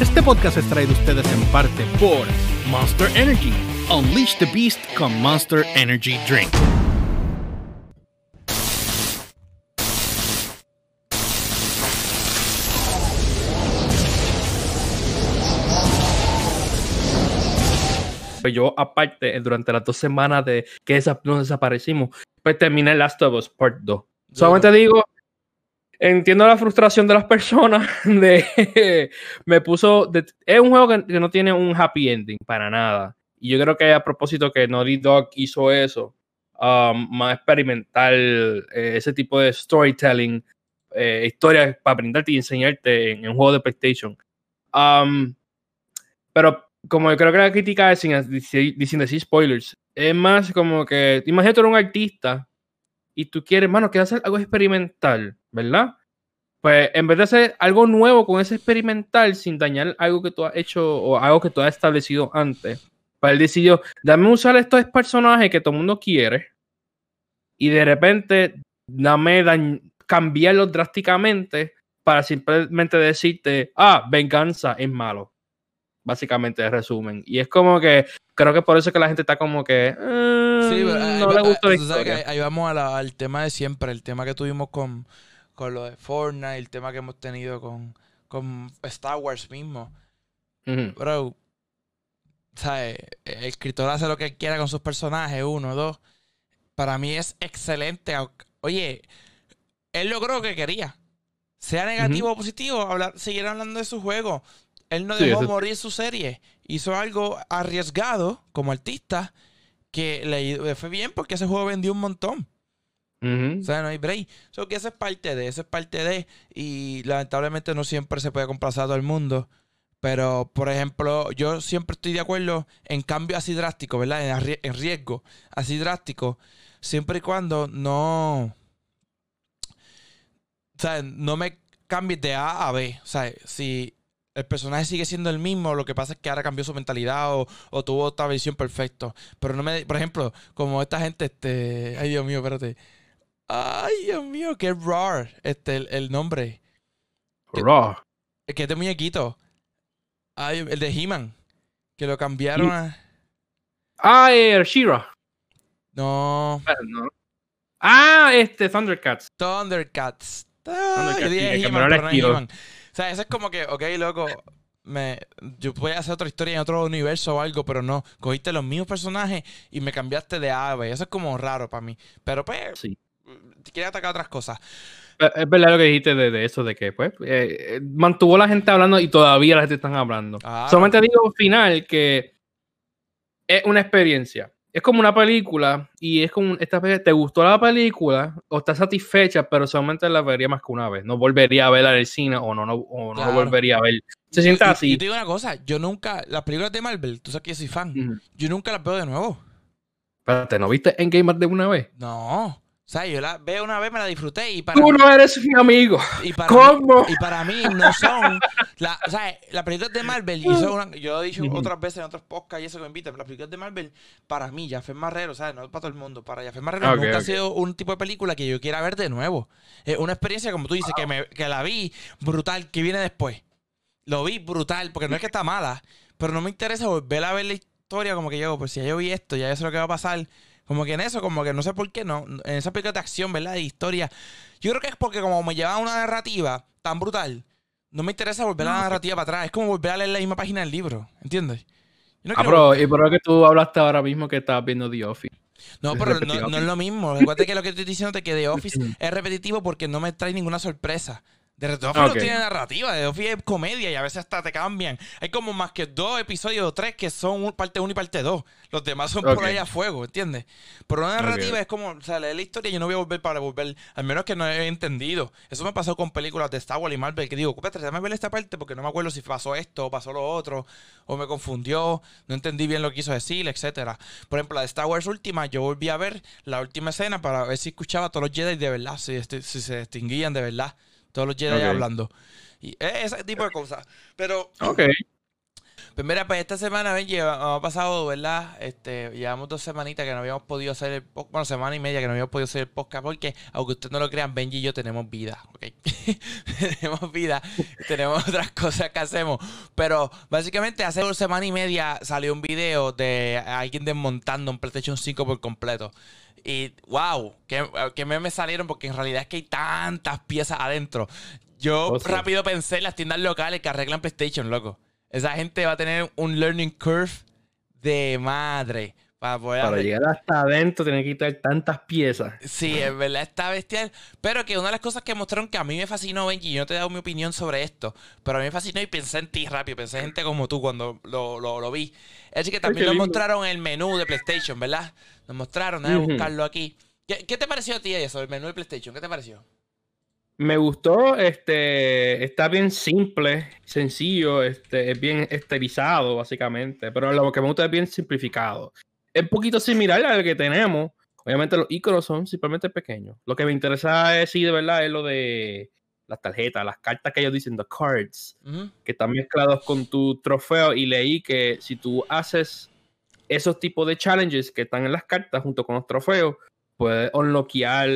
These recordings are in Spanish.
Este podcast es traído a ustedes en parte por Monster Energy. Unleash the Beast con Monster Energy Drink. Pues yo, aparte, durante las dos semanas de que nos desaparecimos, pues terminé Last of Us Part 2. Solamente digo, entiendo la frustración de las personas de me puso es un juego que, no tiene un happy ending para nada. Y yo creo que a propósito que Naughty Dog hizo eso um, más experimental eh, ese tipo de storytelling eh, historias para aprenderte y enseñarte en, un juego de PlayStation. Um, pero como yo creo que la crítica es sin, diciendo así spoilers es más como que imagínate un artista y tú quieres, mano, quieres hacer algo experimental, ¿verdad? Pues en vez de hacer algo nuevo con ese experimental sin dañar algo que tú has hecho o algo que tú has establecido antes, pues él decidió, dame usar estos personajes que todo el mundo quiere y de repente dame cambiarlos drásticamente para simplemente decirte, ah, venganza es malo. Básicamente, de resumen. Y es como que creo que por eso que la gente está como que. sí, mm, no le gusta ahí, vamos al tema de siempre, el tema que tuvimos con, con lo de Fortnite, el tema que hemos tenido con, con Star Wars mismo. Bro, ¿sabes? El escritor hace lo que quiera con sus personajes, uno, dos. Para mí es excelente. Oye, él logró lo que quería. Sea negativo o positivo, hablar, seguir hablando de su juego. Él no dejó morir su serie. Hizo algo arriesgado como artista que le fue bien porque ese juego vendió un montón. O sea, no hay break. So, que esa es parte de, esa es parte de. Y lamentablemente no siempre se puede complacer a todo el mundo. Pero, por ejemplo, yo siempre estoy de acuerdo en cambio así drástico, ¿verdad? En, riesgo así drástico. Siempre y cuando no. O sea, no me cambies de A a B. O sea, si el personaje sigue siendo el mismo, lo que pasa es que ahora cambió su mentalidad o, tuvo otra visión perfecta. Pero no me. Por ejemplo, como esta gente, este. Ay, Dios mío, espérate. Ay, Dios mío, qué raro este, el, nombre. Raw. Es que este muñequito. Ay, el de He-Man. Que lo cambiaron a. Ah, eh, Shira. No. Ah, este, Thundercats. Thundercats. Ah, Thundercats o sea, eso es como que, ok, loco, me, yo voy a hacer otra historia en otro universo o algo, pero no, cogiste los mismos personajes y me cambiaste de ave. Eso es como raro para mí. Pero pues, sí. quiere atacar otras cosas. Es verdad lo que dijiste de, eso, de que pues eh, mantuvo la gente hablando y todavía la gente está hablando. Solamente digo al final que es una experiencia es como una película y es como esta vez te gustó la película o estás satisfecha, pero solamente la vería más que una vez. No volvería a verla en el cine o no, no, o no volvería a ver. Se siente así. Y te digo una cosa, yo nunca, las películas de Marvel, tú sabes que yo soy fan, yo nunca las veo de nuevo. Espérate, ¿no viste en Gamer de una vez? No. O sea, yo la veo una vez, me la disfruté y para Tú no eres mi amigo. Y para ¿Cómo? Mí, y para mí no son... La, o sea, las películas de Marvel, y yo lo he dicho otras veces en otros podcasts y eso que me invitan, las películas de Marvel, para mí, Jafet Marrero, ¿sabes? No es para todo el mundo, para Jafet Marrero nunca ha sido un tipo de película que yo quiera ver de nuevo. Es una experiencia, como tú dices, que, me, que la vi brutal, que viene después. Lo vi brutal, porque no es que está mala, pero no me interesa volver a ver la historia como que yo, pues si ya yo vi esto, ya eso es lo que va a pasar como que en eso, como que no sé por qué no. En esa película de acción, ¿verdad? De historia. Yo creo que es porque como me lleva una narrativa tan brutal, no me interesa volver a la narrativa para atrás. Es como volver a leer la misma página del libro. ¿Entiendes? ah, pero, y por lo que tú hablaste ahora mismo que estabas viendo The Office. No, pero no, es lo mismo. Recuerda que lo que estoy diciendo es que The Office es repetitivo porque no me trae ninguna sorpresa. De The Office no tiene narrativa, The Office es comedia y a veces hasta te cambian. Hay como más que dos episodios o tres que son parte 1 y parte 2. Los demás son por ahí a fuego, ¿entiendes? Pero una narrativa es como, o sea, leer la historia y yo no voy a volver para volver, al menos que no he entendido. Eso me pasó con películas de Star Wars y Marvel, que digo, espérate, déjame ver esta parte porque no me acuerdo si pasó esto o pasó lo otro, o me confundió, no entendí bien lo que quiso decir, etcétera. Por ejemplo, la de Star Wars última, yo volví a ver la última escena para ver si escuchaba a todos los Jedi de verdad, si, este, si se distinguían de verdad. Todos los Jedi hablando. Y ese tipo de cosas. Pero. Ok. Pues mira, pues esta semana, Benji, ha pasado, ¿verdad? Este, llevamos dos semanitas que no habíamos podido hacer el podcast, bueno, semana y media que no habíamos podido hacer el podcast porque, aunque ustedes no lo crean, Benji y yo tenemos vida, ¿ok? tenemos vida, tenemos otras cosas que hacemos. Pero básicamente hace una semana y media salió un video de alguien desmontando un PlayStation 5 por completo. Y wow, que, que me salieron porque en realidad es que hay tantas piezas adentro. Yo oh, rápido pensé en las tiendas locales que arreglan PlayStation, loco. Esa gente va a tener un learning curve de madre. Para, poder llegar hasta adentro tiene que quitar tantas piezas. Sí, es verdad, está bestial. Pero que una de las cosas que mostraron que a mí me fascinó, Benji, yo no te he dado mi opinión sobre esto, pero a mí me fascinó y pensé en ti rápido, pensé en gente como tú cuando lo, lo, vi. Es que también nos mostraron el menú de PlayStation, ¿verdad? Nos mostraron, déjame buscarlo aquí. ¿Qué, ¿Qué, te pareció a ti eso, el menú de PlayStation? ¿Qué te pareció? Me gustó, este, está bien simple, sencillo, este, es bien estilizado básicamente, pero lo que me gusta es bien simplificado. Es un poquito similar al que tenemos. Obviamente los iconos son simplemente pequeños. Lo que me interesa es, sí, de verdad, es lo de las tarjetas, las cartas que ellos dicen, the cards, que están mezclados con tu trofeo. Y leí que si tú haces esos tipos de challenges que están en las cartas junto con los trofeos, puedes unlockear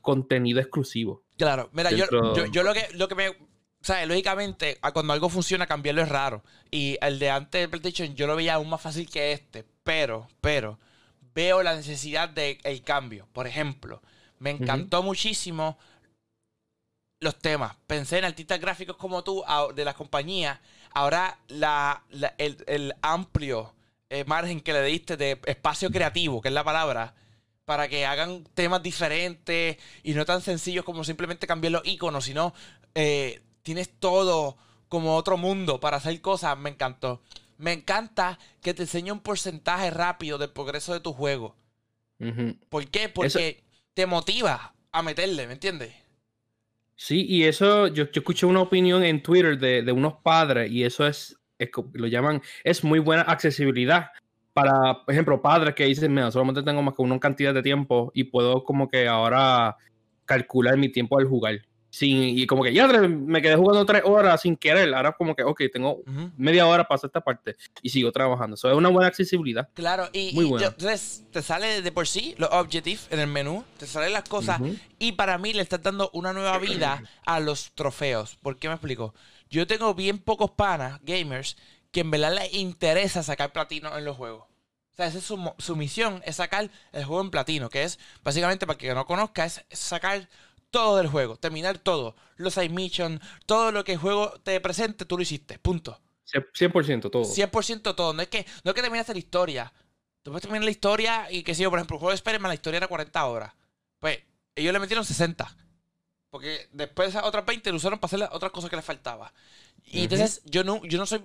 contenido exclusivo. Claro, mira, yo, yo, lo que lo que me. O sea, lógicamente, cuando algo funciona, cambiarlo es raro. Y el de antes de PlayStation yo lo veía aún más fácil que este. Pero, pero, veo la necesidad del cambio. Por ejemplo, me encantó muchísimo los temas. Pensé en artistas gráficos como tú, de las compañías. Ahora, la, el, amplio eh, margen que le diste de espacio creativo, que es la palabra, para que hagan temas diferentes y no tan sencillos como simplemente cambiar los iconos, sino eh, tienes todo como otro mundo para hacer cosas. Me encantó. Me encanta que te enseñe un porcentaje rápido del progreso de tu juego. ¿Por qué? Porque te motiva a meterle, ¿me entiendes? Sí, y eso, yo, yo escuché una opinión en Twitter de, de unos padres y eso es, es, lo llaman, es muy buena accesibilidad para, por ejemplo, padres que dicen, mira, solamente tengo más que una cantidad de tiempo y puedo como que ahora calcular mi tiempo al jugar. Sin, y como que ya me quedé jugando tres horas sin querer. Ahora como que, ok, tengo media hora para hacer esta parte y sigo trabajando. Eso es una buena accesibilidad. Claro, y, Muy entonces te sale de por sí los objetivos en el menú, te salen las cosas y para mí le estás dando una nueva vida a los trofeos. ¿Por qué me explico? Yo tengo bien pocos panas, gamers, que en verdad le interesa sacar platino en los juegos. O sea, esa es su, misión, es sacar el juego en platino, que es, básicamente, para que no conozca, es sacar todo del juego, terminar todo. Los side missions, todo lo que el juego te presente, tú lo hiciste, punto. 100% todo. 100% todo. No es que, no es que terminaste la historia. Tú puedes terminar la historia y que si yo, por ejemplo, el juego de Spider-Man, la historia era 40 horas. Pues ellos le metieron 60. Porque después esas otras 20 lo usaron para hacer las otras cosas que les faltaba. Y entonces yo no, yo no soy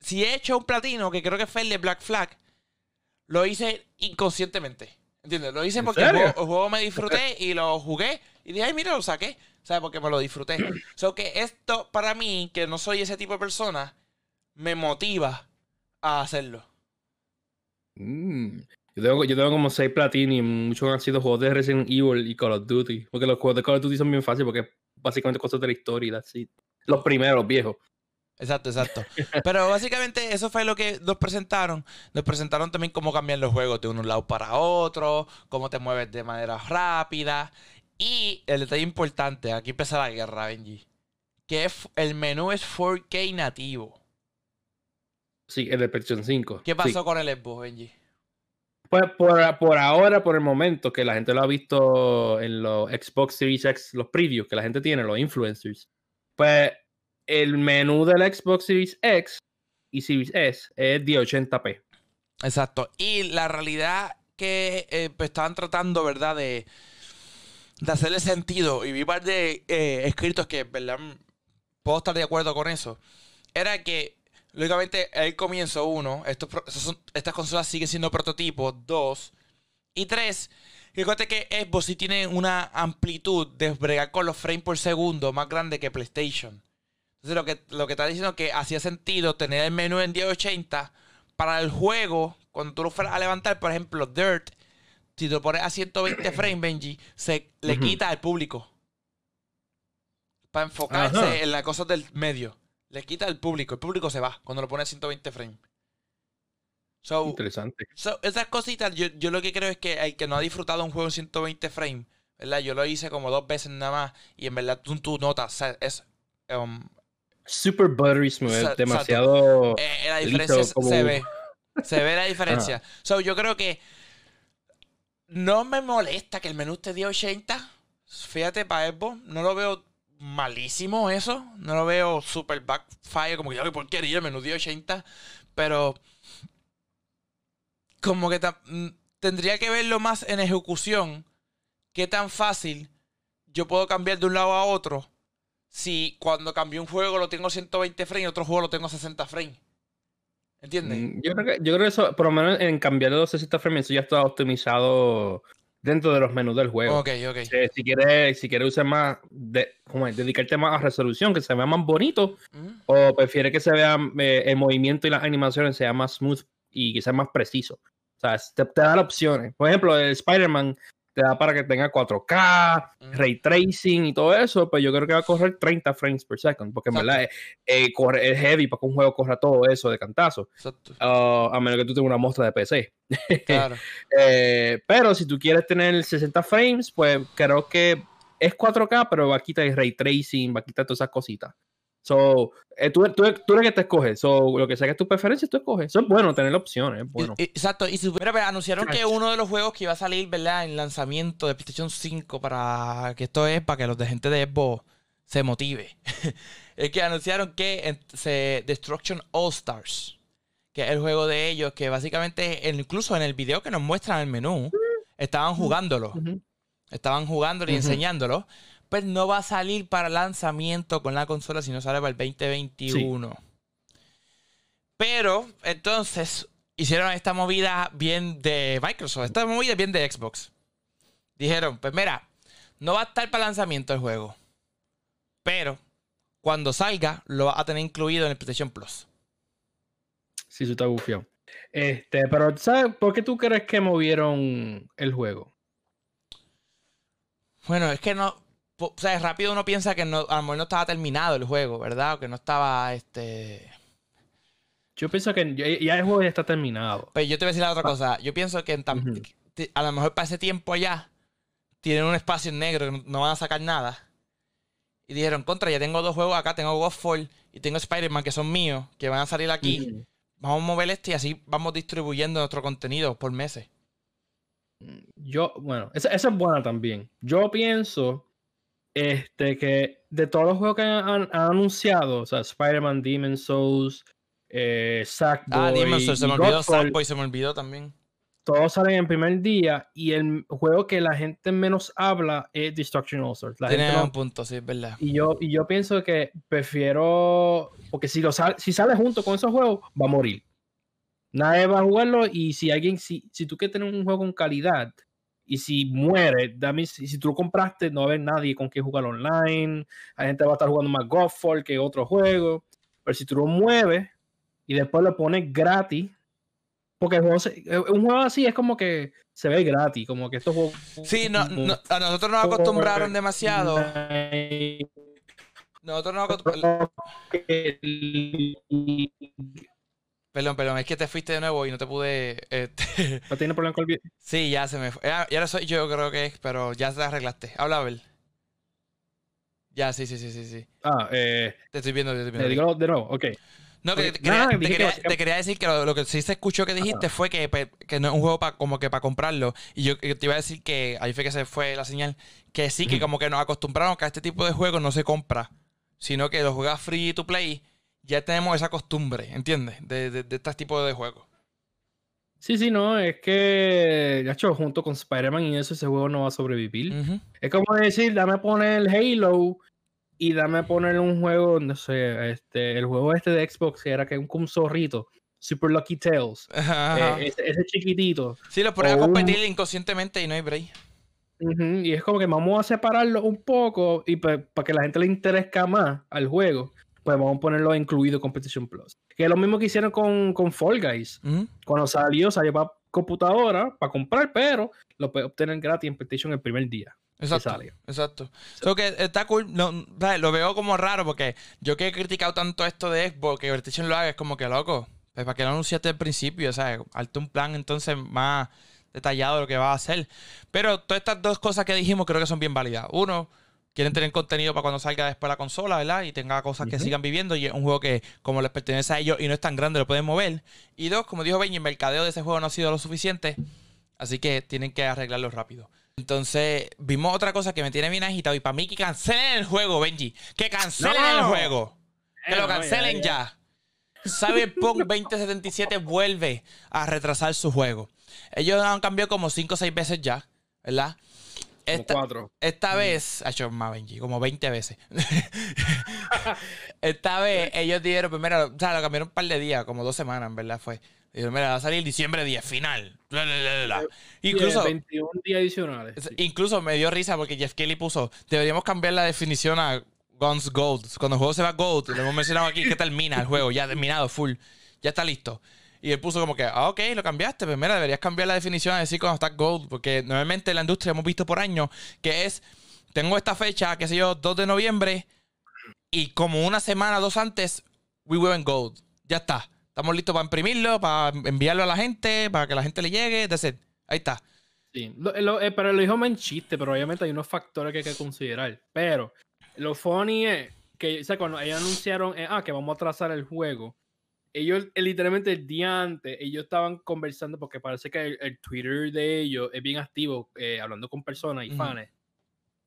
si he hecho un platino, que creo que fue el de Black Flag, lo hice inconscientemente. ¿Entiendes? Lo hice porque el juego, me disfruté y lo jugué y dije, ay, mira, lo saqué. ¿Sabes? Porque me lo disfruté. O sea, que esto, para mí, que no soy ese tipo de persona, me motiva a hacerlo. Mm. Yo, tengo, yo tengo como 6 platinos y muchos han sido juegos de Resident Evil y Call of Duty. Porque los juegos de Call of Duty son bien fáciles porque básicamente cosas de la historia y Los primeros, los viejos. Exacto, exacto. Pero básicamente eso fue lo que nos presentaron. Nos presentaron también cómo cambian los juegos de un lado para otro, cómo te mueves de manera rápida. Y el detalle importante, aquí empieza la guerra, Benji. Que el menú es 4K nativo. Sí, el de PlayStation 5. ¿Qué pasó con el Xbox, Benji? Pues por, por, ahora, por el momento, que la gente lo ha visto en los Xbox Series X, los previews que la gente tiene, los influencers. Pues el menú del Xbox Series X y Series S es de 80p. Exacto. Y la realidad que eh, pues, estaban tratando, ¿verdad? De, de hacerle sentido. Y vi par de eh, escritos que, ¿verdad? Puedo estar de acuerdo con eso. Era que, lógicamente, el comienzo, uno, estas consolas siguen siendo prototipos. Dos. Y tres, que que Xbox sí tiene una amplitud de bregar con los frames por segundo más grande que PlayStation. Entonces lo que, lo que está diciendo es que hacía sentido tener el menú en 1080 para el juego, cuando tú lo fueras a levantar, por ejemplo, Dirt, si tú lo pones a 120 frames, Benji, se le quita al público. Para enfocarse en las cosas del medio. Le quita al público. El público se va cuando lo pone a 120 frames. Interesante. esas cositas, yo, yo, lo que creo es que el que no ha disfrutado un juego en 120 frames, ¿verdad? Yo lo hice como dos veces nada más y en verdad tú, tú notas, es... Um, Super buttery smooth, demasiado... Eh, la diferencia se ve. Se ve la diferencia. So, yo creo que no me molesta que el menú esté de 80. Fíjate, para Xbox, no lo veo malísimo eso. No lo veo super backfire, como que yo, ¿por qué el menú de 80? Pero como que mm, tendría que verlo más en ejecución. Qué tan fácil yo puedo cambiar de un lado a otro si cuando cambio un juego lo tengo 120 frames y otro juego lo tengo 60 frames. ¿Entiendes? Mm, yo creo, que, yo creo que eso, por lo menos en cambiar de los 60 frames, eso ya está optimizado dentro de los menús del juego. Ok, ok. Si, quieres, si quieres usar más, de, dedicarte más a resolución, que se vea más bonito, o prefiere que se vea eh, el movimiento y las animaciones sea más smooth y que sea más preciso. O sea, te, te da opciones. Por ejemplo, el Spider-Man te da para que tenga 4K, ray tracing y todo eso, pues yo creo que va a correr 30 frames per second, porque en verdad es, eh, es, heavy para que un juego corra todo eso de cantazo. Uh, a menos que tú tengas una muestra de PC. Claro. Eh, pero si tú quieres tener 60 frames, pues creo que es 4K, pero va a quitar el ray tracing, va a quitar todas esas cositas. So, eh, tú, tú, tú, eres que te escoges. So, lo que sea que es tu preferencia, tú escoges. Eso es bueno, tener opciones. Bueno. Exacto. Y si anunciaron que uno de los juegos que iba a salir, ¿verdad? En lanzamiento de PlayStation 5 para que esto es para que los de gente de Xbox se motive. es que anunciaron que se Destruction All Stars, que es el juego de ellos, que básicamente, incluso en el video que nos muestran el menú, estaban jugándolo. Estaban jugándolo y enseñándolo. Pues no va a salir para lanzamiento con la consola, sino sale para el 2021. Pero, entonces, hicieron esta movida bien de Microsoft, esta movida bien de Xbox. Dijeron, pues mira, no va a estar para lanzamiento el juego. Pero, cuando salga, lo va a tener incluido en el PlayStation Plus. Sí, eso está bufiado. Este, pero, ¿sabes por qué tú crees que movieron el juego? Bueno, es que no o sea, rápido uno piensa que no, a lo mejor no estaba terminado el juego, ¿verdad? O que no estaba, este... Yo pienso que ya, el juego ya está terminado. Pues yo te voy a decir la otra cosa. Yo pienso que a lo mejor para ese tiempo allá tienen un espacio negro que no van a sacar nada. Y dijeron, contra, ya tengo dos juegos acá, tengo Godfall y tengo Spider-Man que son míos, que van a salir aquí. Vamos a mover este y así vamos distribuyendo nuestro contenido por meses. Yo, bueno, esa, esa es buena también. Yo pienso este, que de todos los juegos que han, anunciado, o sea, Spider-Man, Demon Souls, eh, Sackboy. Ah, Demon Souls, se me olvidó Sackboy, se me olvidó también. Todos salen en primer día y el juego que la gente menos habla es Destruction All Stars. Tiene un punto, sí, es verdad. Y yo, y yo pienso que prefiero. Porque si, lo sale, si sale junto con esos juegos, va a morir. Nadie va a jugarlo y si alguien, si, si tú quieres tener un juego con calidad, y si muere, dame, si, tú lo compraste, no va a haber nadie con quien jugar online. La gente va a estar jugando más Godfall que otro juego. Pero si tú lo mueves y después lo pones gratis, porque eh, un juego así es como que se ve gratis, como que estos juegos. Sí, no, a nosotros nos acostumbraron demasiado. Nosotros nos acostumbraron. Perdón, perdón, es que te fuiste de nuevo y no te pude. Este... ¿No tiene problema con el video? Sí, ya se me fue. Ya, ahora soy yo, creo que es, pero ya te arreglaste. Habla, Abel. Ya, sí, sí, sí, sí, sí. Ah, eh. Te estoy viendo, te estoy viendo. Te digo de nuevo, ok. No, que te, quería, decir que lo, que sí se escuchó que dijiste fue que, que, no es un juego para como que para comprarlo. Y yo te iba a decir que ahí fue que se fue la señal. Que sí, que como que nos acostumbraron que a este tipo de juegos no se compra. Sino que lo juegas free to play ya tenemos esa costumbre, ¿entiendes? De, de, de este tipo de juegos. Sí, sí, no, es que, ya hecho, junto con Spider-Man y eso, ese juego no va a sobrevivir. Es como decir, dame poner el Halo y dame poner un juego, no sé, este, el juego este de Xbox que era que un, un zorrito, Super Lucky Tales, eh, ese, chiquitito. Sí, lo pones a competir inconscientemente y no hay break. Y es como que vamos a separarlo un poco y para que la gente le interese más al juego pues vamos a ponerlo incluido con PlayStation Plus. Que es lo mismo que hicieron con, con Fall Guys. Cuando salió, salió para computadora, para comprar, pero lo puedes obtener gratis en PlayStation el primer día. Exacto. Exacto. So, que está cool. lo veo como raro porque yo que he criticado tanto esto de Xbox, que PlayStation lo haga, es como que loco. Pues para que lo anunciaste al principio, o sea, Hazte un plan entonces más detallado de lo que va a hacer. Pero todas estas dos cosas que dijimos creo que son bien válidas. Uno, quieren tener contenido para cuando salga después la consola, ¿verdad? Y tenga cosas que sigan viviendo. Y es un juego que, como les pertenece a ellos y no es tan grande, lo pueden mover. Y dos, como dijo Benji, el mercadeo de ese juego no ha sido lo suficiente. Así que tienen que arreglarlo rápido. Entonces, vimos otra cosa que me tiene bien agitado. Y para mí, que cancelen el juego, Benji. Que cancelen el juego. Que lo cancelen ya. Cyberpunk 2077 vuelve a retrasar su juego. Ellos han cambiado como 5 o 6 veces ya, ¿verdad? Esta, cuatro. esta vez, ha hecho más Benji, como 20 veces. esta vez ellos dijeron, primero, pues o sea, lo cambiaron un par de días, como dos semanas, en verdad fue. Dijeron, mira, va a salir diciembre 10, final. incluso. 21 días adicionales. Incluso me dio risa porque Jeff Kelly puso, deberíamos cambiar la definición a Guns Gold. Cuando el juego se va Gold, lo hemos mencionado aquí que termina el juego, ya terminado, full. Ya está listo. Y él puso como que, ah, ok, lo cambiaste. Pues mira, deberías cambiar la definición a decir cuando está gold. Porque normalmente en la industria hemos visto por años que es, tengo esta fecha, qué sé yo, 2 de noviembre. Y como una semana, dos antes, we went gold. Ya está. Estamos listos para imprimirlo, para enviarlo a la gente, para que la gente le llegue. Decir, ahí está. Sí, eh, pero lo dijo en chiste, pero obviamente hay unos factores que hay que considerar. Pero lo funny es que, o sea, cuando ellos anunciaron, eh, ah, que vamos a trazar el juego, ellos eh, literalmente el día antes, ellos estaban conversando porque parece que el, Twitter de ellos es bien activo, eh, hablando con personas y fans.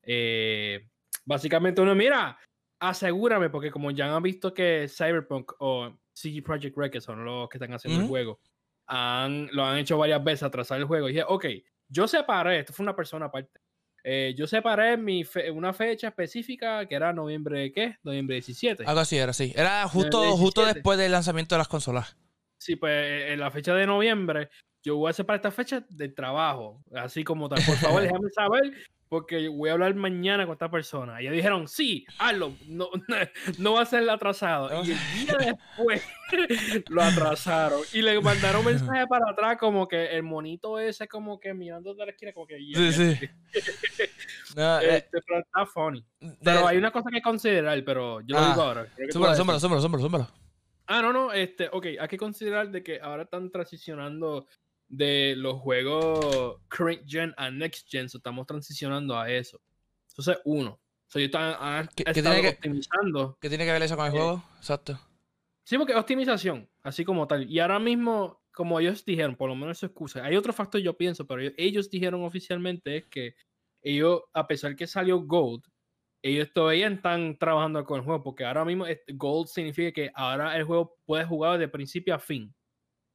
Eh, básicamente uno, mira, asegúrame, porque como ya han visto que Cyberpunk o CG Project Red, que son los que están haciendo el juego, han, lo han hecho varias veces atrasar el juego. Y dije, ok, yo separé, esto fue una persona aparte. Eh, yo separé mi una fecha específica que era noviembre, ¿qué? Noviembre 17. Algo así era, sí. Era justo, justo después del lanzamiento de las consolas. Sí, pues eh, en la fecha de noviembre, yo voy a separar esta fecha de trabajo, así como tal. Por favor, déjame saber porque voy a hablar mañana con esta persona. Y ellos dijeron, sí, hazlo, no, no va a ser atrasado. Y el día después lo atrasaron. Y le mandaron un mensaje para atrás como que el monito ese como que mirando de la esquina como que... Sí, sí. no, eh, este, pero está funny. Pero hay una cosa que considerar, pero yo lo digo ah. ahora. Súmalo, súmalo, súmalo, súmalo. Ah, no, no, este, ok, hay que considerar de que ahora están transicionando de los juegos current gen a next gen, estamos transicionando a eso. Entonces, uno. So, yo ¿Qué, tiene que, optimizando. ¿Qué tiene que ver eso con el eh, juego? Exacto. Sí, porque optimización, así como tal. Y ahora mismo, como ellos dijeron, por lo menos su excusa. Hay otro factor, yo pienso, pero ellos, dijeron oficialmente es que ellos, a pesar que salió Gold, ellos todavía están trabajando con el juego, porque ahora mismo Gold significa que ahora el juego puede jugar de principio a fin.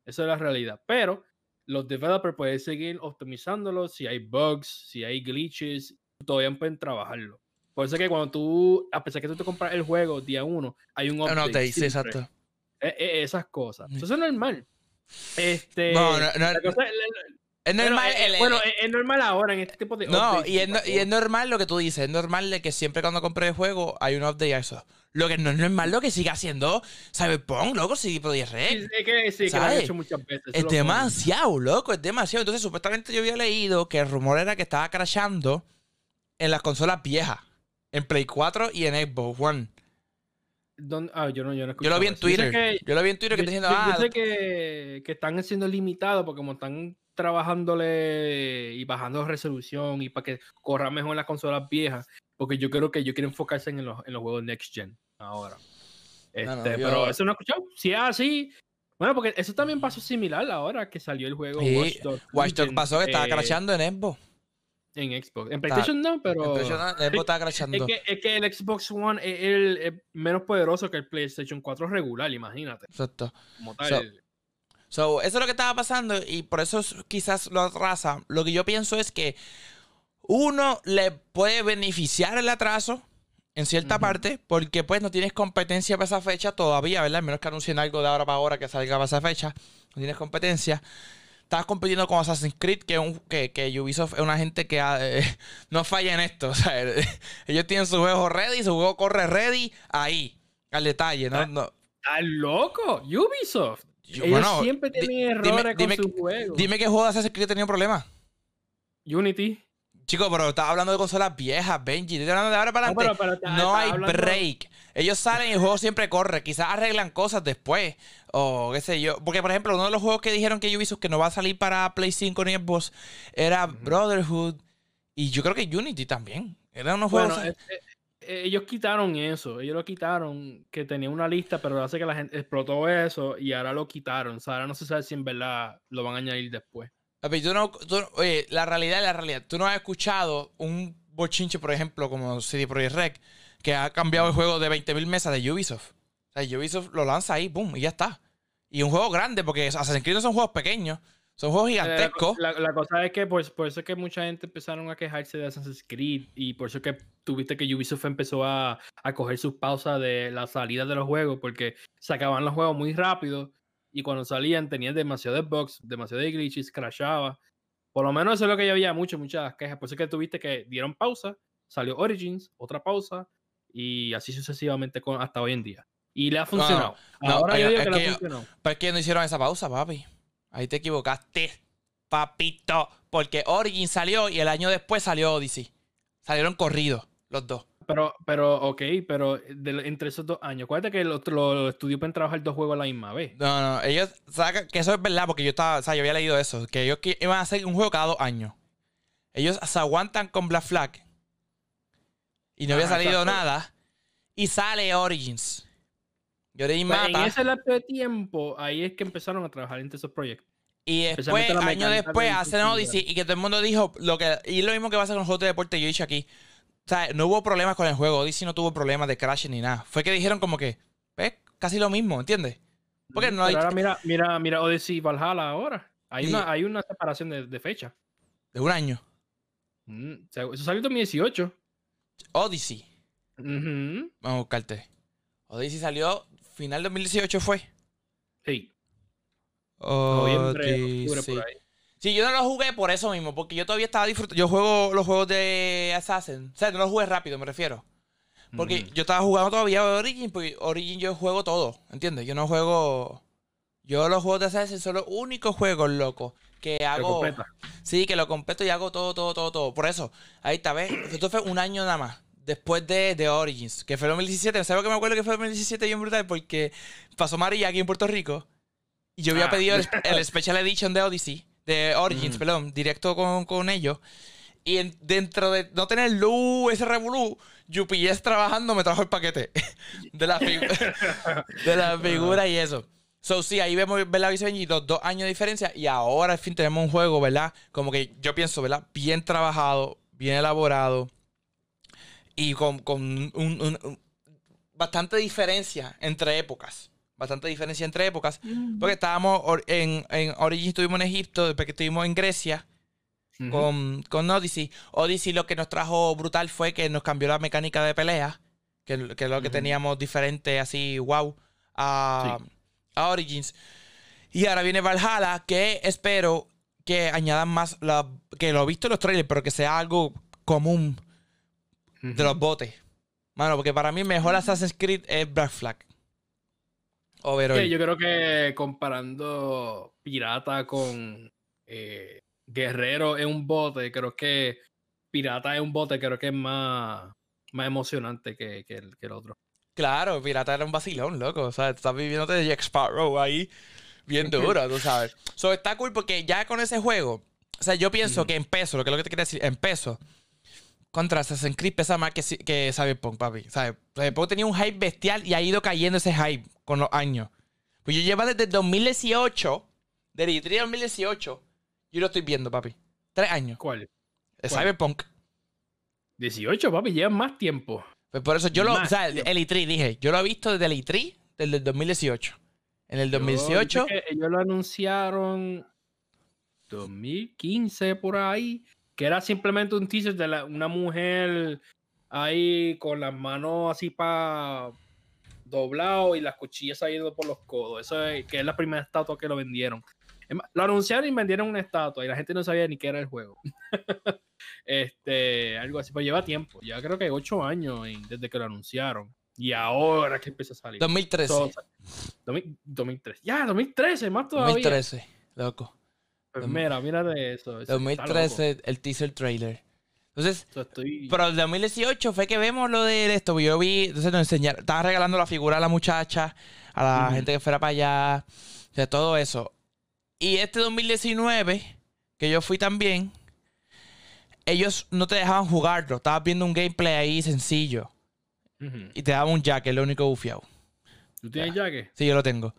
Esa es la realidad. Pero los developers pueden seguir optimizándolo. Si hay bugs, si hay glitches, todavía pueden trabajarlo. Por eso es que cuando tú, a pesar que tú te compras el juego día uno, hay un update. sí, exacto. E, e, esas cosas. Eso es normal. Este, no, no, no, es normal. Bueno, es, normal ahora en este tipo de. No, y es, y es, normal lo que tú dices. Es normal de que siempre cuando compres el juego hay un update a eso. Lo que no es normal lo que sigue haciendo Cyberpunk, loco, si podías Sí, que, sí, que lo he hecho muchas veces. Es demasiado, loco, es demasiado. Entonces, supuestamente yo había leído que el rumor era que estaba crashando en las consolas viejas. En Play 4 y en Xbox One. Ah, yo, no, yo, no yo lo vi en Twitter. Yo, lo vi en Twitter que diciendo. ah, sé que, que están siendo limitados porque como están trabajándole y bajando resolución y para que corra mejor las consolas viejas, porque yo creo que ellos quieren enfocarse en los, en los juegos Next Gen ahora. Este, Pero eso no he escuchado. Si es así, bueno, porque eso también pasó similar ahora que salió el juego Watch Dogs. Watch Dogs pasó que estaba eh, crashando en Xbox. En Xbox. En PlayStation no, pero. En PlayStation Xbox estaba crashando. Es que, es que, el Xbox One es, el, menos poderoso que el PlayStation 4 regular, imagínate. Exacto. Como tal. So, eso es lo que estaba pasando y por eso quizás lo atrasa. Lo que yo pienso es que uno le puede beneficiar el atraso en cierta parte porque pues no tienes competencia para esa fecha todavía, ¿verdad? Menos que anuncien algo de ahora para ahora que salga para esa fecha. No tienes competencia. Estás compitiendo con Assassin's Creed, que, un, que, que Ubisoft es una gente que ah, eh, no falla en esto. O sea, ellos tienen su juego ready, su juego corre ready ahí, al detalle. ¿no? no. ¿Estás loco? Ubisoft. Ellos siempre tienen errores con su juego. Dime qué juego de Assassin's Creed tenía un problema. Unity. Chico, pero estás hablando de consolas viejas, Benji. Estoy hablando de ahora para adelante. No, hay break. Ellos salen y el juego siempre corre. Quizás arreglan cosas después. O qué sé yo. Porque, por ejemplo, uno de los juegos que dijeron que Ubisoft que no va a salir para Play 5 ni Xbox era Brotherhood. Y yo creo que Unity también. Eran unos juegos. Eh, eh, ellos quitaron eso. Ellos lo quitaron. Que tenía una lista, pero hace que la gente explotó eso y ahora lo quitaron. O sea, ahora no se sabe si en verdad lo van a añadir después oye, la realidad es la realidad. Tú no has escuchado un bochinche, por ejemplo, como CD Projekt Rec, que ha cambiado el juego de 20.000 mesas de Ubisoft. O sea, Ubisoft lo lanza ahí, boom, y ya está. Y un juego grande, porque Assassin's Creed no son juegos pequeños. Son juegos eh, gigantescos. la, cosa es que pues, por eso es que mucha gente empezaron a quejarse de Assassin's Creed y por eso es que tuviste que Ubisoft empezó a, a coger sus pausas de la salida de los juegos porque sacaban los juegos muy rápido y cuando salían tenían demasiado de bugs, demasiado de glitches, crashaba. Por lo menos eso es lo que yo había mucho, muchas quejas. Por eso es que tuviste que dieron pausa, salió Origins, otra pausa y así sucesivamente con, hasta hoy en día. Y le ha funcionado. Ahora yo digo que, le ha funcionado. Pero es que no hicieron esa pausa, papi. Ahí te equivocaste, papito. Porque Origins salió y el año después salió Odyssey. Salieron corridos los dos. Pero, pero, ok, pero entre esos dos años, acuérdate que los, estudios pueden trabajar dos juegos a la misma vez. No, no, ellos sacan que eso es verdad, porque yo estaba, o sea, yo había leído eso, que ellos iban a hacer un juego cada dos años. Ellos se aguantan con Black Flag y no había salido nada. Y sale Origins. Y Origins pues, mata. En ese lapso de tiempo, ahí es que empezaron a trabajar entre esos proyectos. Y después, años después, hacen Odyssey y que todo el mundo dijo lo que. Y lo mismo que va a hacer con los juegos de deporte, yo he dicho aquí. O sea, no hubo problemas con el juego. Odyssey no tuvo problemas de crash ni nada. Fue que dijeron como que, ¿ves? Casi lo mismo, ¿entiendes? Porque no hay... ahora mira, mira, mira Odyssey y Valhalla ahora. Hay, una, hay una separación de, fecha. De un año. Mm, eso salió en 2018. Odyssey. Vamos a buscarte. Odyssey salió final 2018 fue. Sí. Noviembre, octubre por ahí. Sí, yo no lo jugué por eso mismo, porque yo todavía estaba disfrutando. Yo juego los juegos de Assassin. O sea, no los jugué rápido, me refiero. Porque yo estaba jugando todavía Origin, porque Origin yo juego todo, ¿entiendes? Yo no juego. Yo los juegos de Assassin son los únicos juegos, loco, que hago. Sí, que lo completo y hago todo, todo, todo, todo. Por eso, ahí está, ¿ves? Esto fue un año nada más. Después de, de Origins, que fue 2017. ¿Sabes que me acuerdo que fue 2017 bien brutal? Porque pasó María aquí en Puerto Rico. Y yo había ah. pedido el Special Edition de Odyssey de Origins, perdón, directo con, ellos. Y dentro de no tener luz, ese revolú, UPS trabajando me trajo el paquete de la, de la figura y eso. So, sí, ahí vemos, ¿verdad? Los dos años de diferencia. Y ahora, al fin, tenemos un juego, ¿verdad? Como que yo pienso, ¿verdad? Bien trabajado, bien elaborado. Y con, un, bastante diferencia entre épocas bastante diferencia entre épocas. Porque estábamos en, en Origins estuvimos en Egipto, después que estuvimos en Grecia con, con, Odyssey. Odyssey lo que nos trajo brutal fue que nos cambió la mecánica de pelea, que, que es lo que teníamos diferente, así, wow, a, a, Origins. Y ahora viene Valhalla, que espero que añadan más, la, que lo he visto en los trailers, pero que sea algo común de los botes. Mano, porque para mí mejor Assassin's Creed es Black Flag yo creo que comparando pirata con eh, guerrero en un bote, creo que pirata en un bote creo que es más, más emocionante que, el, otro. Claro, pirata era un vacilón, loco. O sea, estás viviendo de Jack Sparrow ahí bien duro, tú sabes. So, está cool porque ya con ese juego, o sea, yo pienso que en peso, lo que es lo que te quería decir, en peso, contra Assassin's Creed pesa más que, que Cyberpunk, papi. ¿Sabes? Cyberpunk tenía un hype bestial y ha ido cayendo ese hype con los años. Pues yo llevo desde 2018, desde 2018, yo lo estoy viendo, papi. Tres años. ¿Cuál? Cyberpunk. 18, papi, lleva más tiempo. Pues por eso yo lo. O sea, el E3, dije, yo lo he visto desde el E3, desde el 2018. En el 2018. ellos lo anunciaron 2015 por ahí que era simplemente un teaser de una mujer ahí con las manos así para doblado y las cuchillas saliendo por los codos. Eso es que es la primera estatua que lo vendieron. Lo anunciaron y vendieron una estatua y la gente no sabía ni qué era el juego. este, algo así, pues lleva tiempo. Ya creo que ocho años desde que lo anunciaron. Y ahora que empieza a salir. 2013. 2013. Ya, 2013, más todavía. 2013, loco. Pues mira, mira de eso. 2013, el teaser trailer. Entonces, pero el 2018 fue que vemos lo de esto. Yo vi, entonces nos enseñaron, estaba regalando la figura a la muchacha, a la gente que fuera para allá, o sea, todo eso. Y este 2019, que yo fui también, ellos no te dejaban jugarlo. Estabas viendo un gameplay ahí sencillo. Y te daban un jacket, lo único bufiado. ¿Tú tienes jacket? Sí, yo lo tengo.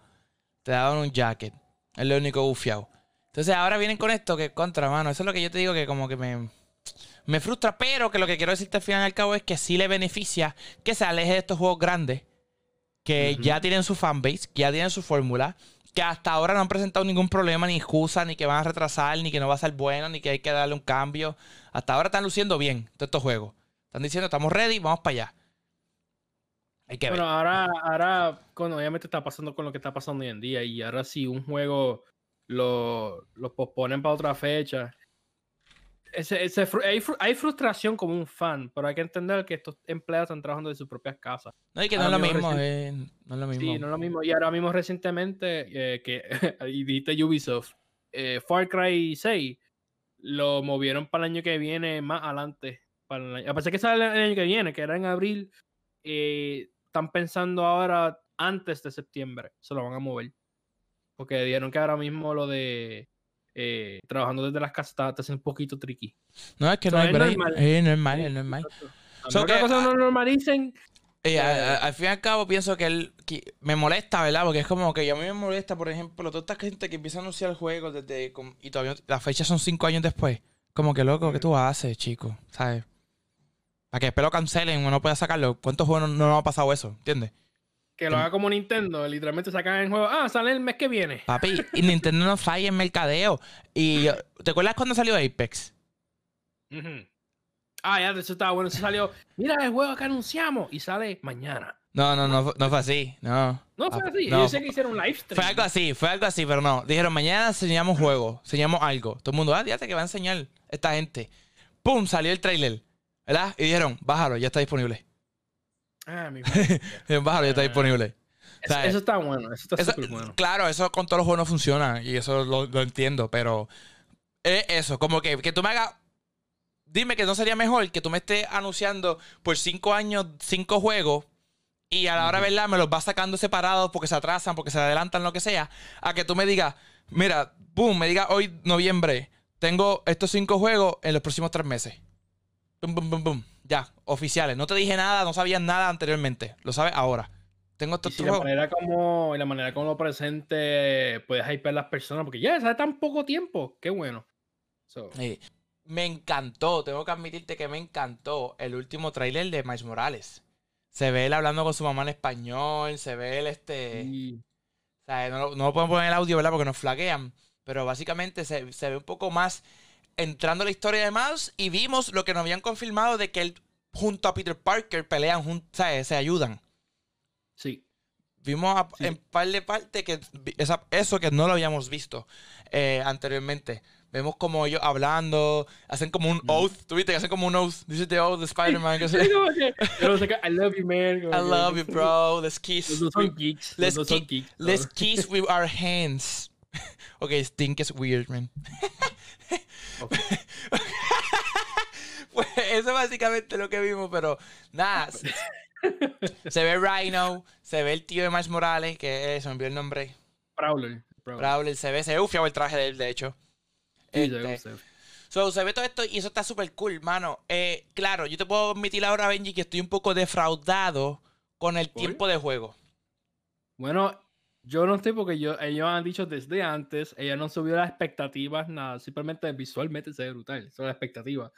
Te daban un jacket. Es lo único bufiado. Entonces ahora vienen con esto que contra, mano. Eso es lo que yo te digo que como que me, me frustra. Pero que lo que quiero decirte al final y al cabo es que sí le beneficia que se aleje de estos juegos grandes. Que ya tienen su fanbase, que ya tienen su fórmula que hasta ahora no han presentado ningún problema, ni excusa, ni que van a retrasar, ni que no va a ser bueno, ni que hay que darle un cambio. Hasta ahora están luciendo bien todos estos juegos. Están diciendo, estamos ready, vamos para allá. Hay que bueno, ahora, ahora obviamente está pasando con lo que está pasando hoy en día. Y ahora si un juego lo, lo posponen para otra fecha, hay, frustración como un fan, pero hay que entender que estos empleados están trabajando de sus propias casas. No, y que no es, lo mismo, eh, no es lo mismo. Sí, no es lo mismo. Y ahora mismo recientemente, eh, que y dijiste Ubisoft, eh, Far Cry 6 lo movieron para el año que viene más adelante. Para el año, a pesar que sale el año que viene, que era en abril, están pensando ahora antes de septiembre, se lo van a mover. Porque dijeron que ahora mismo lo de eh, trabajando desde las casas está, un poquito tricky. No, es que no, hay es normal. Es normal, es normal. So que cosas no normalicen. Eh, al fin y al cabo pienso que, él, me molesta, ¿verdad? Porque es como que a mí me molesta, por ejemplo, toda esta gente que empieza a anunciar el juego desde y todavía las fechas son cinco años después. Como que loco, ¿qué tú haces, chico? ¿Sabes? Para que después lo cancelen o no pueda sacarlo. ¿Cuántos juegos no, no nos ha pasado eso? ¿Entiendes? Que lo haga como Nintendo, literalmente sacan el juego. Ah, sale el mes que viene. Papi, y Nintendo no falla en mercadeo. Y ¿te acuerdas cuando salió Apex? Ah, ya, eso estaba bueno. Eso salió. Mira el juego que anunciamos y sale mañana. No, no, no, no fue así. No. No fue así. Yo sé que hicieron un live stream. Fue algo así, fue algo así, pero no. Dijeron, mañana enseñamos juego, enseñamos algo. Todo el mundo, ah, fíjate que va a enseñar esta gente. ¡Pum! Salió el trailer. ¿Verdad? Y dijeron, bájalo, ya está disponible. Ah, mi Bájalo, ya está disponible. eso, está bueno, eso está súper bueno. Claro, eso con todos los juegos no funciona y eso lo, entiendo, pero es eso, como que, que tú me hagas. Dime que no sería mejor que tú me estés anunciando por cinco años, cinco juegos y a la hora de verla me los vas sacando separados porque se atrasan, porque se adelantan, lo que sea, a que tú me digas, mira, boom, me digas hoy, noviembre, tengo estos cinco juegos en los próximos tres meses. Bum, bum, bum, bum. Ya, oficiales. No te dije nada, no sabías nada anteriormente. Lo sabes ahora. Tengo estos y la manera como la manera como lo presente puedes hypear a las personas porque ya sabe tan poco tiempo. Qué bueno. Me encantó, tengo que admitirte que me encantó el último tráiler de Miles Morales. Se ve él hablando con su mamá en español, se ve él este... O sea, no, no, lo pueden poner el audio, ¿verdad? Porque nos flaquean. Pero básicamente se, se ve un poco más entrando a la historia de Miles y vimos lo que nos habían confirmado de que él junto a Peter Parker pelean, juntos, se ayudan. Sí. Vimos en par de parte que eso que no lo habíamos visto eh, anteriormente. Vemos como ellos hablando, hacen como un oath. ¿Tú viste que hacen como un oath? Dice the oath de Spider-Man. I love you, man. I love you, bro. Let's kiss. Los son geeks. Let's, geeks, let's kiss with our hands. ok, Stink is weird, man. pues eso es básicamente lo que vimos, pero nada. se ve Rhino, se ve el tío de Miles Morales, que se me envió el nombre. Prowler. Prowler. se ve, se ve el traje de él, de hecho. Este, se ve todo esto y eso está súper cool, mano. Eh, claro, yo te puedo admitir ahora, Benji, que estoy un poco defraudado con el tiempo de juego. Bueno, yo no estoy porque yo, ellos han dicho desde antes, ella no subió las expectativas, nada, simplemente visualmente se ve brutal, son las expectativas.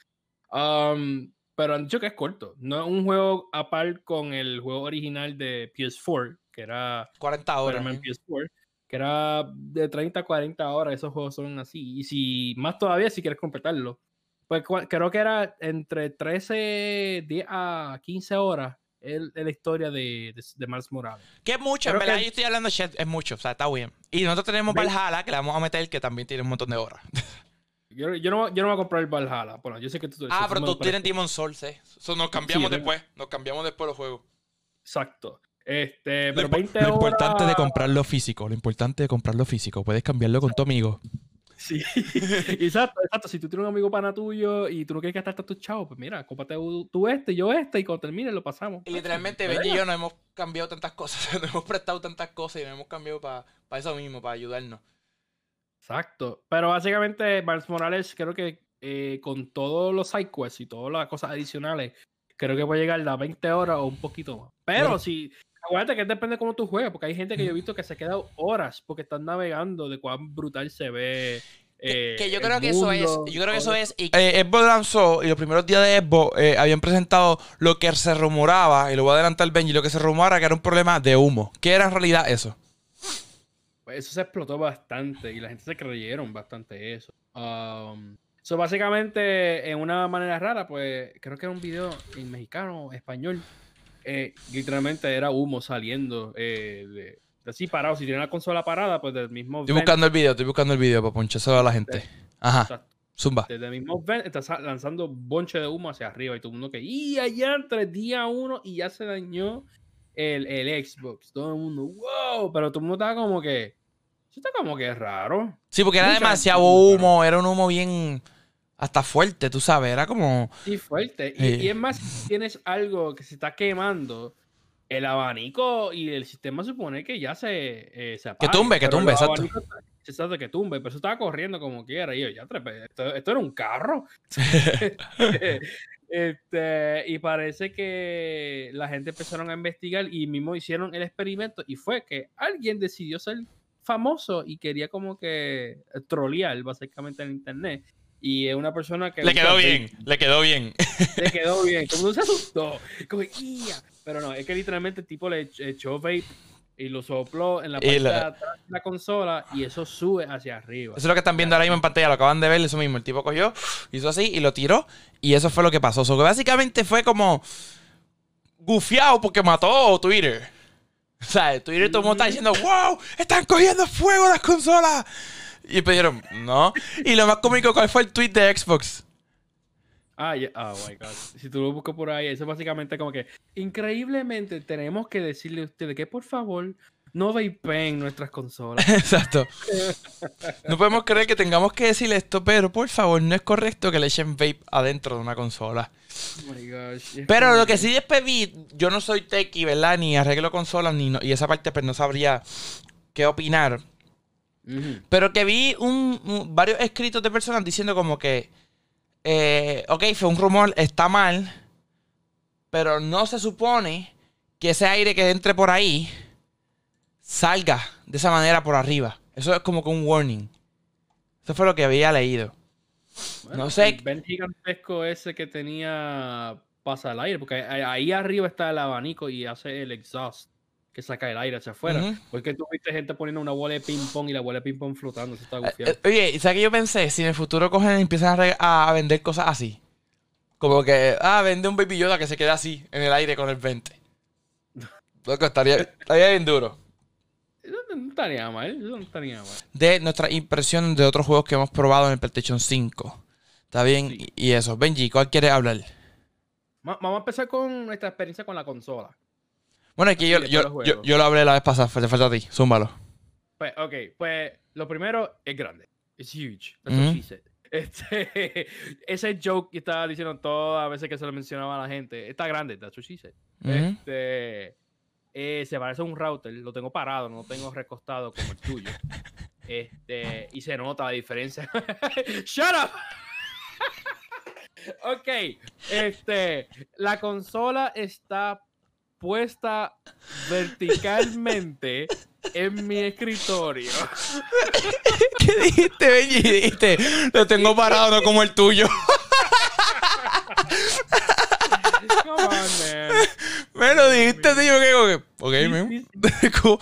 Um, pero han dicho que es corto, no es un juego aparte con el juego original de PS4, que era 40 horas. PS4, que era de 30 a 40 horas, esos juegos son así, y si más todavía si quieres completarlo. Pues creo que era entre 13 10 a 15 horas el, la historia de, de, Miles Morales. Que es mucho, en verdad, yo estoy hablando de es mucho, o sea, está bien. Y nosotros tenemos Valhalla, que le vamos a meter, que también tiene un montón de horas. Yo, yo, no, yo no voy a comprar el Valhalla. Bueno, yo sé que tú. Ah, pero tú tienes Demon Souls, ¿eh? Eso nos cambiamos después. Nos cambiamos después los juegos. Exacto. Este, pero lo, 20 lo importante de comprarlo físico. Lo importante de comprarlo físico. Puedes cambiarlo con tu amigo. Sí, exacto, exacto. Si tú tienes un amigo pana tuyo y tú no quieres gastarte tus chavos, pues mira, cómprate tú este, yo este, y cuando termine lo pasamos. Y literalmente, Benji y yo no hemos cambiado tantas cosas, nos hemos prestado tantas cosas y nos hemos cambiado para eso mismo, para ayudarnos. Exacto. Pero básicamente, Miles Morales, creo que eh, con todos los sidequests y todas las cosas adicionales, creo que puede llegar a 20 horas o un poquito más. Pero si, acuérdate que depende de cómo tú juegas, porque hay gente que yo he visto que se ha quedado horas porque están navegando de cuán brutal se ve. que, eh, yo creo que eso es, yo creo que eso es. Y... Eh, lanzó y los primeros días de Xbox eh, habían presentado lo que se rumoraba, y lo voy a adelantar Benji, lo que se rumoraba que era un problema de humo. ¿Qué era en realidad eso? Pues eso se explotó bastante y la gente se creyeron bastante eso. Um, So, básicamente, en una manera rara, pues creo que era un video en mexicano, español. Eh, literalmente era humo saliendo eh, de, así parado. Si tiene la consola parada, pues del mismo. Estoy buscando el video, estoy buscando el video para ponchárselo a la gente. Ajá. Zumba. Desde el mismo vent está lanzando bonche de humo hacia arriba y todo el mundo que, y allá entre día uno y ya se dañó el, el Xbox. Todo el mundo, wow, pero todo el mundo estaba como que, eso está como que raro. Sí, porque era demasiado humo, era un humo bien hasta fuerte, tú sabes, era como... Sí, fuerte. Y, es más, si tienes algo que se está quemando, el abanico y el sistema supone que ya se, eh, se Que tumbe, que tumbe, exacto. Exacto, que tumbe, pero eso estaba corriendo como quiera. Y yo, ya, esto, esto era un carro. este, y parece que la gente empezaron a investigar y mismo hicieron el experimento y fue que alguien decidió ser famoso y quería como que trolear básicamente en internet y es una persona que... Le quedó bien, le quedó bien. Le quedó bien. Como no se asustó. Como, Pero no, es que literalmente el tipo le echó vape y lo sopló en la parte de atrás de la consola y eso sube hacia arriba. Eso es lo que están viendo ahora mismo en pantalla, lo acaban de ver, eso mismo. El tipo cogió, hizo así y lo tiró y eso fue lo que pasó. O sea, básicamente fue como gufiado porque mató Twitter. O sea, Twitter todo el mundo está diciendo, wow, están cogiendo fuego las consolas. Y pidieron, no. Y lo más cómico, ¿cuál fue el tweet de Xbox? Ah, oh my god. Si tú lo buscas por ahí, eso es básicamente como que, increíblemente, tenemos que decirle a ustedes que por favor no vapen nuestras consolas. Exacto. no podemos creer que tengamos que decirle esto, pero por favor, no es correcto que le echen vape adentro de una consola. Oh my gosh. Pero lo que sí después vi, yo no soy techie, ¿verdad? Ni arreglo consolas, ni y esa parte pues no sabría qué opinar. Pero que vi un, varios escritos de personas diciendo como que, eh, ok, fue un rumor, está mal, pero no se supone que ese aire que entre por ahí salga de esa manera por arriba. Eso es como que un warning. Eso fue lo que había leído. no sé. El ven gigantesco ese que tenía pasa al aire, porque ahí arriba está el abanico y hace el exhaust que saca el aire hacia afuera. Porque tú viste gente poniendo una bola de ping-pong y la bola de ping-pong flotando. Eso está eh, eh, oye, ¿y sabes qué yo pensé? Si en el futuro cogen y empiezan a, vender cosas así. Como que, ah, vende un Baby Yoda que se queda así en el aire con el 20. Loco, estaría, estaría bien duro. No estaría mal, eso no estaría mal. De nuestra impresión de otros juegos que hemos probado en el PlayStation 5. ¿Está bien? Y eso. Benji, ¿cuál quieres hablar? Vamos a empezar con nuestra experiencia con la consola. Bueno, aquí yo, yo, yo, lo hablé la vez pasada, te falta a ti, zúmbalo. Pues, ok, pues lo primero es grande. Es huge. That's what she said. Este, ese joke que estaba diciendo todas las veces que se lo mencionaba a la gente, está grande, that's what she said. Este, eh, se parece a un router, lo tengo parado, no lo tengo recostado como el tuyo. Este, y se nota la diferencia. ¡Shut up! ok, este, la consola está puesta verticalmente en mi escritorio. ¿Qué dijiste, Benji? Dijiste, lo tengo parado, no como el tuyo. Come on, man. Me lo dijiste, tío, que, ok, man.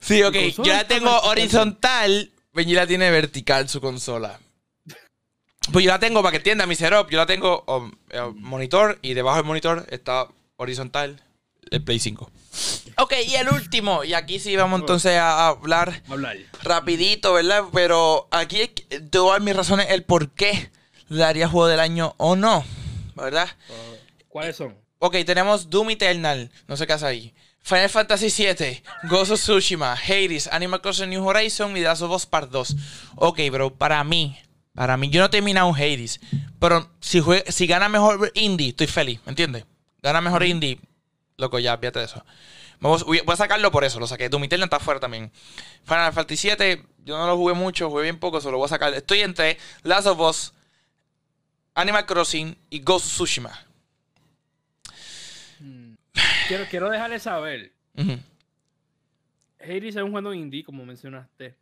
sí, ok, yo la tengo horizontal, Benji la tiene vertical su consola. Pues yo la tengo para que entienda mi setup. Yo la tengo um, monitor y debajo del monitor está horizontal el Play 5. Ok, y el último, y aquí sí vamos entonces a hablar, rapidito, ¿verdad? Pero aquí te voy a dar mis razones el por qué le daría juego del año o no, ¿verdad? ¿Cuáles son? Ok, tenemos Doom Eternal, no sé qué hace ahí. Final Fantasy VII, Ghost of Tsushima, Hades, Animal Crossing New Horizon y The Last of Us Part 2. Ok, bro, para mí, para mí, yo no he terminado un Hades, pero si, si gana mejor indie, estoy feliz, ¿me entiendes? Gana mejor indie, loco, ya, fíjate de eso. Voy a sacarlo por eso, lo saqué. Doom Eternal está afuera también. Final Fantasy VII, yo no lo jugué mucho, jugué bien poco, solo voy a sacar. Estoy entre Last of Us, Animal Crossing y Ghost Tsushima. Quiero, quiero dejarle saber. Hades es un juego indie, como mencionaste.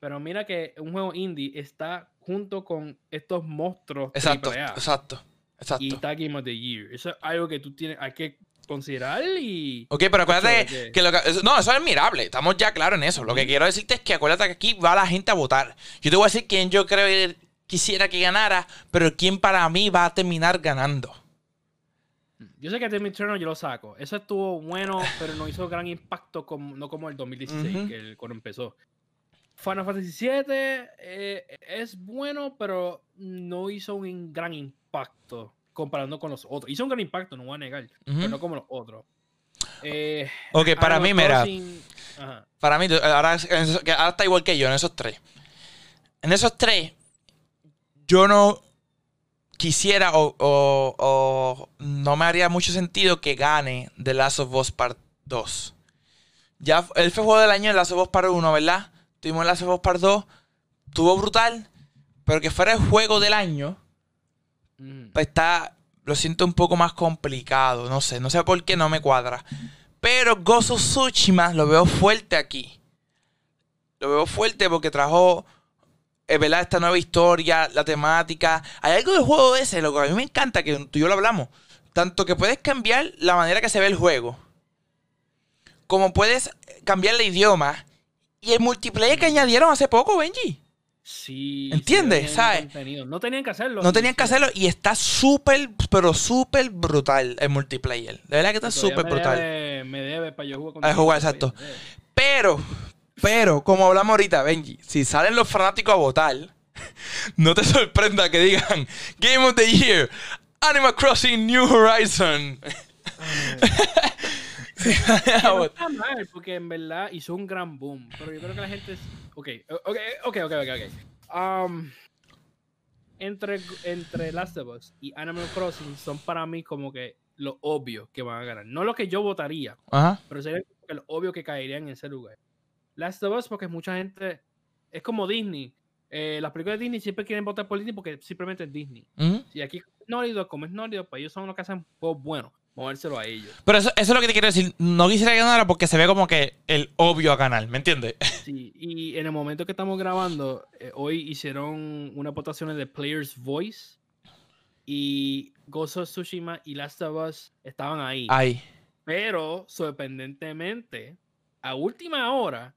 Pero mira que un juego indie está junto con estos monstruos. Exacto, exacto, exacto. Y está Game of the Year. Eso es algo que tú tienes, hay que considerar y. Ok, pero acuérdate que, lo que, No, eso es admirable. Estamos ya claros en eso. Lo que quiero decirte es que acuérdate que aquí va la gente a votar. Yo te voy a decir quién yo creo que quisiera que ganara, pero quién para mí va a terminar ganando. Yo sé que The Midterm yo lo saco. Eso estuvo bueno, pero no hizo gran impacto como, no como el 2016, que cuando empezó. Final Fantasy VII eh, es bueno, pero no hizo un gran impacto comparando con los otros. Hizo un gran impacto, no voy a negar, pero no como los otros. Eh, ok, para mí, mira. Para mí, ahora, ahora está igual que yo en esos tres. En esos tres, yo no quisiera o, no me haría mucho sentido que gane The Last of Us Part 2. Ya él fue juego del año en Last of Us Part 1, ¿verdad? Tuvimos Last of Us Part 2. Tuvo brutal. Pero que fuera el juego del año. Mm. Pues está. Lo siento un poco más complicado. No sé. No sé por qué no me cuadra. Pero of Tsushima lo veo fuerte aquí. Lo veo fuerte porque trajo es verdad, esta nueva historia, la temática. Hay algo del juego ese, lo que a mí me encanta, que tú y yo lo hablamos. Tanto que puedes cambiar la manera que se ve el juego, como puedes cambiar el idioma. Y el multiplayer que añadieron hace poco, Benji. Sí. ¿Entiendes? ¿Sabes? No tenían que hacerlo. No tenían que hacerlo y está súper, pero súper brutal el multiplayer. De verdad que está súper brutal. me debe para yo jugar con. A jugar, exacto. Pero, pero, como hablamos ahorita, Benji, si salen los fanáticos a votar, no te sorprenda que digan Game of the Year, Animal Crossing New Horizon. no está mal, porque en verdad hizo un gran boom. Pero yo creo que la gente. Ok, ok, ok, ok, ok. Um, entre, entre Last of Us y Animal Crossing son para mí como que lo obvio que van a ganar. No lo que yo votaría, pero sería lo obvio que caería en ese lugar. Last of Us, porque mucha gente. Es como Disney. Eh, las películas de Disney siempre quieren votar por Disney porque simplemente es Disney. Y aquí Naughty como es Naughty pues ellos son los que hacen juegos buenos. Movérselo a ellos. Pero eso, eso, es lo que te quiero decir. No quisiera ganar porque se ve como que el obvio a ganar, ¿me entiendes? Sí, y en el momento que estamos grabando, eh, hoy hicieron una votación de Player's Voice. Y Ghost of Tsushima y Last of Us estaban ahí. Ahí. Pero, sorprendentemente, a última hora,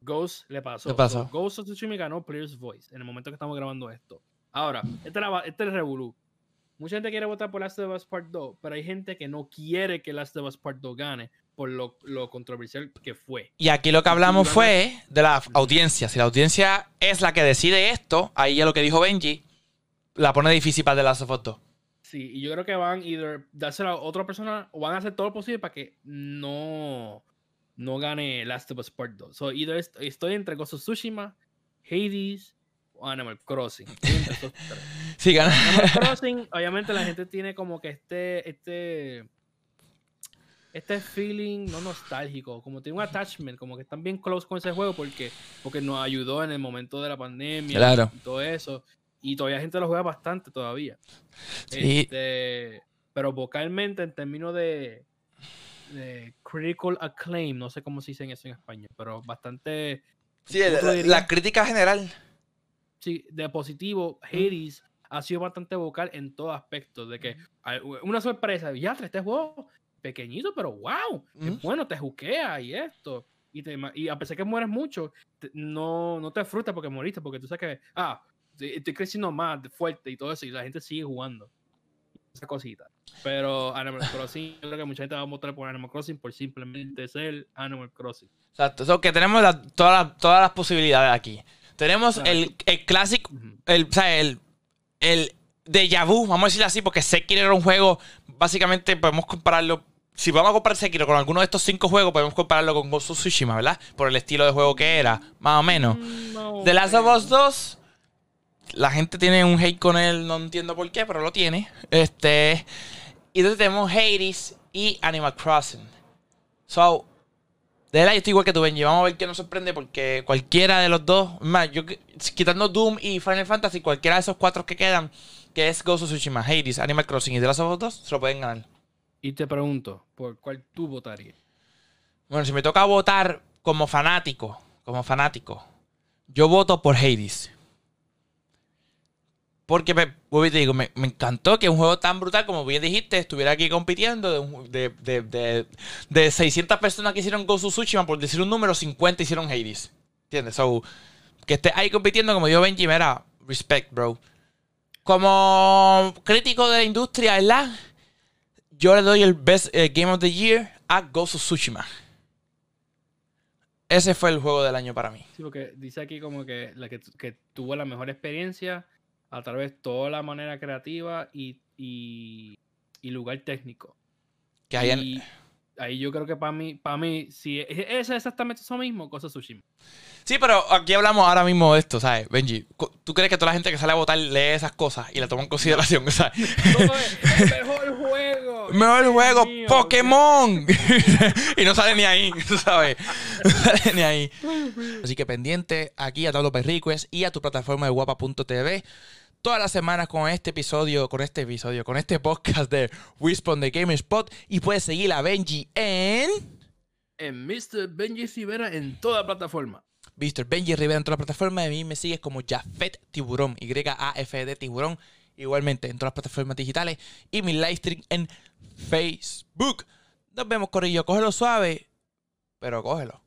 Ghost le pasó. Ghost of Tsushima ganó Player's Voice en el momento que estamos grabando esto. Ahora, este, este es el Revolu. Mucha gente quiere votar por Last of Us Part 2, pero hay gente que no quiere que Last of Us Part 2 gane por lo, lo controversial que fue. Y aquí lo que hablamos fue de la audiencia. Si la audiencia es la que decide esto, ahí ya lo que dijo Benji, la pone difícil para The Last of Us 2. Sí, y yo creo que van a dársela a otra persona o van a hacer todo lo posible para que no no gane Last of Us Part 2. So, either estoy entre Ghost of Tsushima, Hades o Animal Crossing. sí, gana. Animal Crossing, obviamente la gente tiene como que este, este, este feeling no nostálgico, como tiene un attachment, como que están bien close con ese juego porque, porque nos ayudó en el momento de la pandemia y todo eso. Y todavía la gente lo juega bastante todavía. Sí. Este, pero vocalmente, en términos de, de critical acclaim, no sé cómo se dice eso en español, pero bastante... Sí, la, crítica general. Sí, de positivo, Hades ha sido bastante vocal en todo aspecto, de que una sorpresa, ya este juego pequeñito, pero wow, bueno, te juquea y esto. Y, te, y a pesar que mueres mucho, no, no te frustra porque moriste, porque tú sabes que, ah, estoy creciendo más fuerte y todo eso, y la gente sigue jugando esa cosita. Pero Animal Crossing, yo creo que mucha gente va a votar por Animal Crossing por simplemente ser Animal Crossing. Exacto, so que tenemos todas, todas las posibilidades aquí. Tenemos el, el clásico, el, o sea, el, el déjà vu, vamos a decirlo así, porque que era un juego, básicamente podemos compararlo, si vamos a comparar Sekiro con alguno de estos cinco juegos, podemos compararlo con Ghost of Tsushima, ¿verdad? Por el estilo de juego que era, más o menos. Mm, The Last of Us 2, la gente tiene un hate con él, no entiendo por qué, pero lo tiene. Este. Y entonces tenemos Hades y Animal Crossing. So, de verdad, yo estoy igual que tú, Benji. Vamos a ver qué nos sorprende porque cualquiera de los dos, más, yo quitando Doom y Final Fantasy, cualquiera de esos cuatro que quedan, que es Ghost of Tsushima, Hades, Animal Crossing y The Last of Us 2, se lo pueden ganar. Y te pregunto, ¿por cuál tú votarías? Bueno, si me toca votar como fanático, como fanático, yo voto por Hades. Porque me, te digo, me, encantó que un juego tan brutal, como bien dijiste, estuviera aquí compitiendo. De, de, de, 600 personas que hicieron of Tsushima, por decir un número, 50 hicieron Hades. ¿Entiendes? So, que esté ahí compitiendo, como dijo Benji, mira, respect, bro. Como crítico de la industria, ¿verdad? yo le doy el Best eh, Game of the Year a of Tsushima. Ese fue el juego del año para mí. Sí, porque dice aquí como que, la que, tuvo la mejor experiencia a través de toda la manera creativa y, y, lugar técnico. Que hay ahí yo creo que para mí, para mí, si es exactamente eso mismo, Cosa Tsushima. Sí, pero aquí hablamos ahora mismo de esto, ¿sabes? Benji, ¿tú crees que toda la gente que sale a votar lee esas cosas y la toma en consideración? ¿sabes? mejor juego. Mejor juego, Pokémon. y no sale ni ahí, ¿sabes? No sale ni ahí. Así que pendiente aquí a Tablo Perriques y a tu plataforma de guapa.tv todas las semanas con este episodio, con este episodio, con este podcast de Wispan de GamerSpot. Y puedes seguir a Benji en. En Mr. Benji Rivera en toda plataforma. Mr. Benji Rivera en toda plataforma. A mí me sigues como Jafet Tiburón. Y-A-F-D Tiburón. Igualmente en todas las plataformas digitales. Y mi live stream en Facebook. Nos vemos, Corillo. Cógelo suave, pero cógelo.